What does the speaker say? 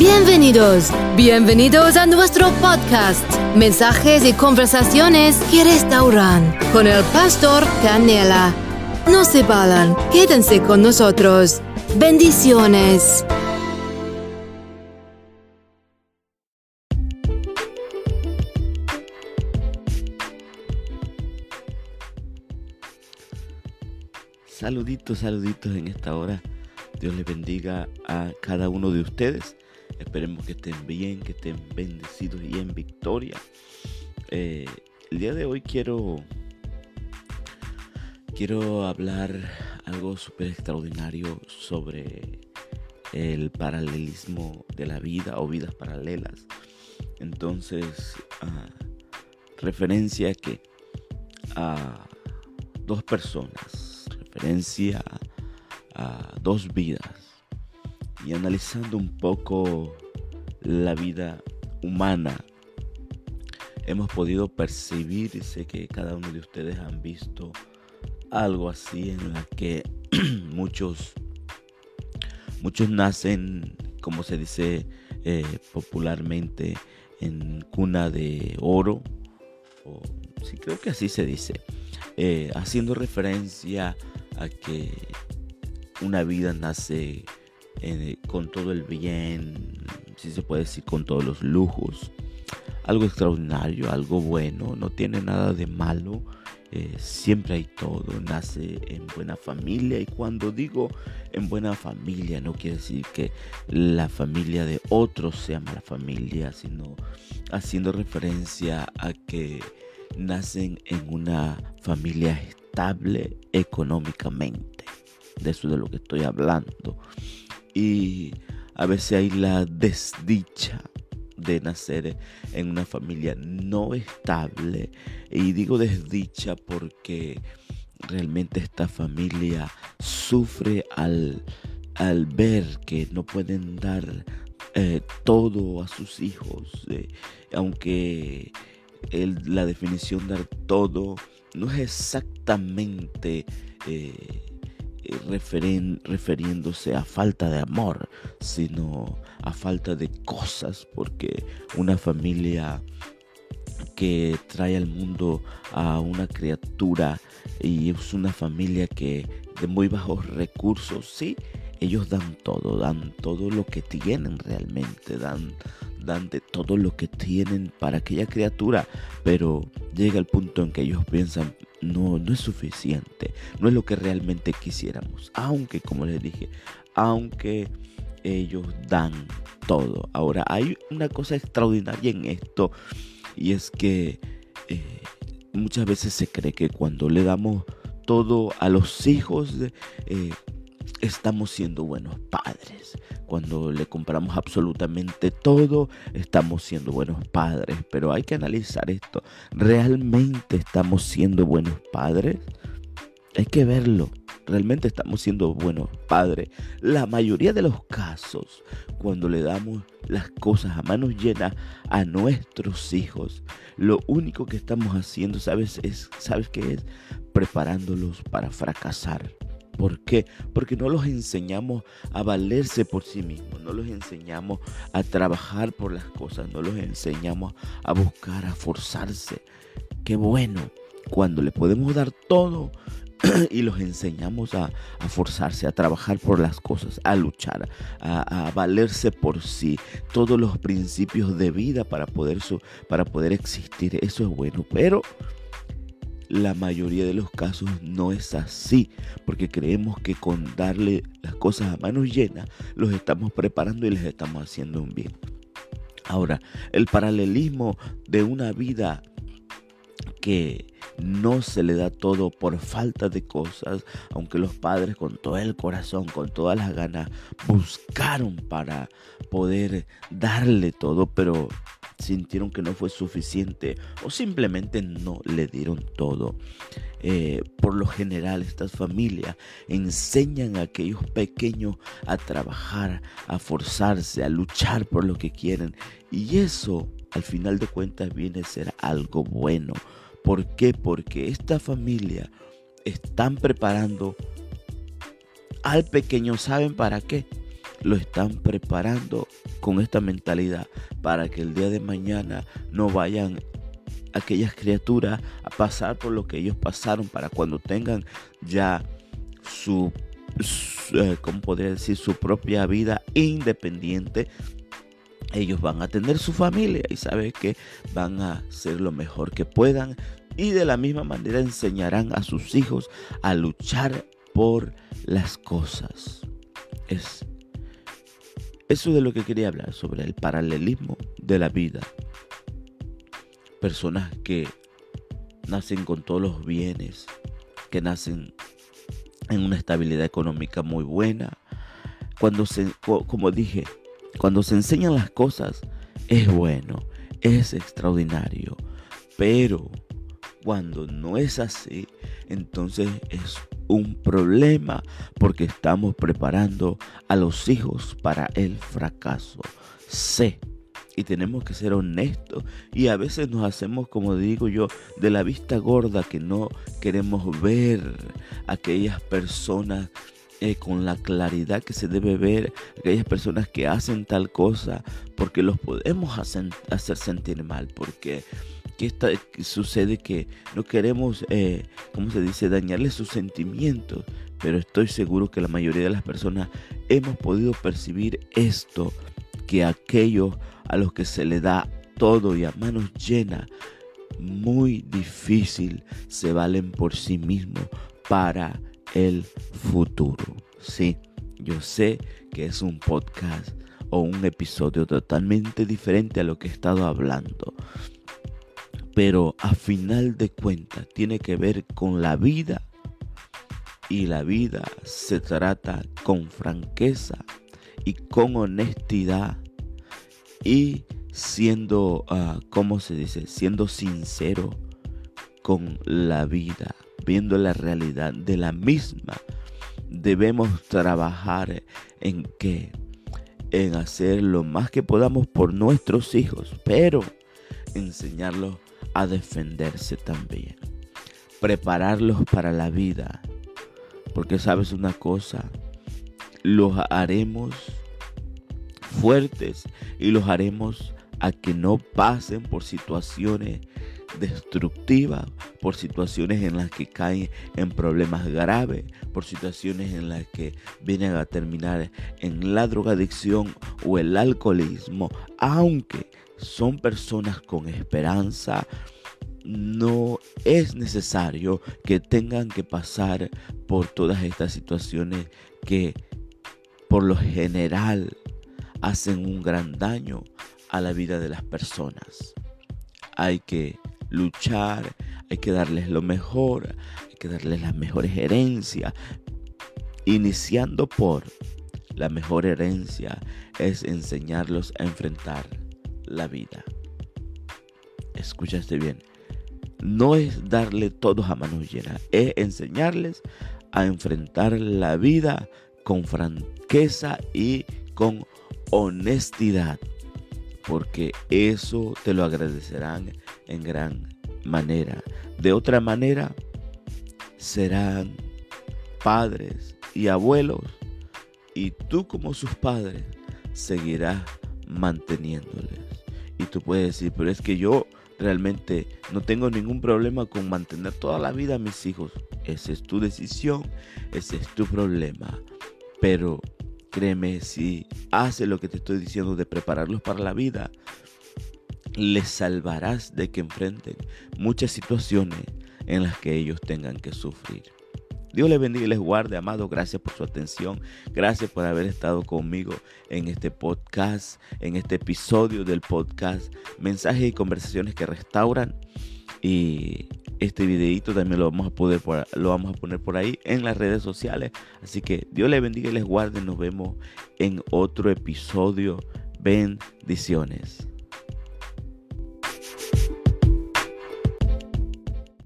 Bienvenidos, bienvenidos a nuestro podcast, mensajes y conversaciones que restauran con el pastor Canela. No se vayan, quédense con nosotros. Bendiciones. Saluditos, saluditos en esta hora. Dios les bendiga a cada uno de ustedes. Esperemos que estén bien, que estén bendecidos y en victoria. Eh, el día de hoy quiero quiero hablar algo súper extraordinario sobre el paralelismo de la vida o vidas paralelas. Entonces, ah, referencia que a dos personas, referencia a dos vidas y analizando un poco la vida humana, hemos podido percibir, sé que cada uno de ustedes han visto algo así en la que muchos, muchos nacen, como se dice eh, popularmente, en cuna de oro, o sí creo que así se dice, eh, haciendo referencia a que una vida nace eh, con todo el bien, si se puede decir, con todos los lujos. Algo extraordinario, algo bueno, no tiene nada de malo. Eh, siempre hay todo, nace en buena familia y cuando digo en buena familia no quiere decir que la familia de otros sea mala familia, sino haciendo referencia a que nacen en una familia estable económicamente. De eso de lo que estoy hablando y a veces hay la desdicha de nacer en una familia no estable. Y digo desdicha porque realmente esta familia sufre al, al ver que no pueden dar eh, todo a sus hijos. Eh, aunque la definición dar todo no es exactamente... Eh, refiriéndose a falta de amor, sino a falta de cosas, porque una familia que trae al mundo a una criatura y es una familia que de muy bajos recursos, sí, ellos dan todo, dan todo lo que tienen realmente, dan, dan de todo lo que tienen para aquella criatura, pero llega el punto en que ellos piensan, no, no es suficiente, no es lo que realmente quisiéramos, aunque, como les dije, aunque ellos dan todo. Ahora, hay una cosa extraordinaria en esto y es que eh, muchas veces se cree que cuando le damos todo a los hijos, eh, estamos siendo buenos padres. Cuando le compramos absolutamente todo, estamos siendo buenos padres. Pero hay que analizar esto. ¿Realmente estamos siendo buenos padres? Hay que verlo. Realmente estamos siendo buenos padres. La mayoría de los casos, cuando le damos las cosas a manos llenas a nuestros hijos, lo único que estamos haciendo, ¿sabes? Es, ¿Sabes qué es? Preparándolos para fracasar ¿Por qué? Porque no los enseñamos a valerse por sí mismos, no los enseñamos a trabajar por las cosas, no los enseñamos a buscar, a forzarse. Qué bueno cuando le podemos dar todo y los enseñamos a, forzarse, a trabajar por las cosas, a luchar, a, valerse por sí, todos los principios de vida para poder, para poder existir. Eso es bueno, pero la mayoría de los casos no es así, porque creemos que con darle las cosas a manos llenas los estamos preparando y les estamos haciendo un bien. Ahora, el paralelismo de una vida que no se le da todo por falta de cosas, aunque los padres con todo el corazón, con todas las ganas, buscaron para poder darle todo, pero sintieron que no fue suficiente o simplemente no le dieron todo. Eh, por lo general estas familias enseñan a aquellos pequeños a trabajar, a forzarse, a luchar por lo que quieren y eso al final de cuentas viene a ser algo bueno. ¿Por qué? Porque esta familia están preparando al pequeño, ¿saben para qué? Lo están preparando con esta mentalidad para que el día de mañana no vayan aquellas criaturas a pasar por lo que ellos pasaron para cuando tengan ya su, eh, ¿cómo podría decir? Su propia vida independiente. Ellos van a tener su familia y saben que van a hacer lo mejor que puedan y de la misma manera enseñarán a sus hijos a luchar por las cosas. Es eso de lo que quería hablar, sobre el paralelismo de la vida personas que nacen con todos los bienes, que nacen en una estabilidad económica muy buena. Cuando se, como dije, cuando se enseñan las cosas, es bueno, es extraordinario. Pero cuando no es así, entonces es un problema porque estamos preparando a los hijos para el fracaso. Sé y tenemos que ser honestos y a veces nos hacemos como digo yo de la vista gorda que no queremos ver aquellas personas eh, con la claridad que se debe ver aquellas personas que hacen tal cosa porque los podemos hacer, hacer sentir mal porque ¿qué sucede que no queremos eh, se dice dañarle sus sentimientos pero estoy seguro que la mayoría de las personas hemos podido percibir esto que aquellos a los que se le da todo y a manos llenas, muy difícil se valen por sí mismos para el futuro. Sí, yo sé que es un podcast o un episodio totalmente diferente a lo que he estado hablando. Pero a final de cuentas tiene que ver con la vida y la vida se trata con franqueza y con honestidad y siendo, uh, ¿cómo se dice? Siendo sincero con la vida, viendo la realidad de la misma. Debemos trabajar en qué? En hacer lo más que podamos por nuestros hijos, pero enseñarlos a defenderse también. Prepararlos para la vida. Porque sabes una cosa, los haremos fuertes y los haremos a que no pasen por situaciones destructivas, por situaciones en las que caen en problemas graves, por situaciones en las que vienen a terminar en la drogadicción o el alcoholismo, aunque son personas con esperanza, no es necesario que tengan que pasar por todas estas situaciones que por lo general hacen un gran daño a la vida de las personas. Hay que luchar, hay que darles lo mejor, hay que darles las mejores herencias, iniciando por la mejor herencia es enseñarlos a enfrentar la vida. Escuchaste bien. No es darle todos a manos llenas, es enseñarles a enfrentar la vida con franqueza y con honestidad, porque eso te lo agradecerán en gran manera. De otra manera, serán padres y abuelos y tú como sus padres seguirás manteniéndoles. Y tú puedes decir, pero es que yo realmente no tengo ningún problema con mantener toda la vida a mis hijos. Esa es tu decisión, ese es tu problema. Pero Créeme, si hace lo que te estoy diciendo de prepararlos para la vida, les salvarás de que enfrenten muchas situaciones en las que ellos tengan que sufrir. Dios les bendiga y les guarde, amado. Gracias por su atención. Gracias por haber estado conmigo en este podcast, en este episodio del podcast Mensajes y conversaciones que restauran. Y este videito también lo vamos a poder lo vamos a poner por ahí en las redes sociales. Así que Dios les bendiga y les guarde. Nos vemos en otro episodio. Bendiciones.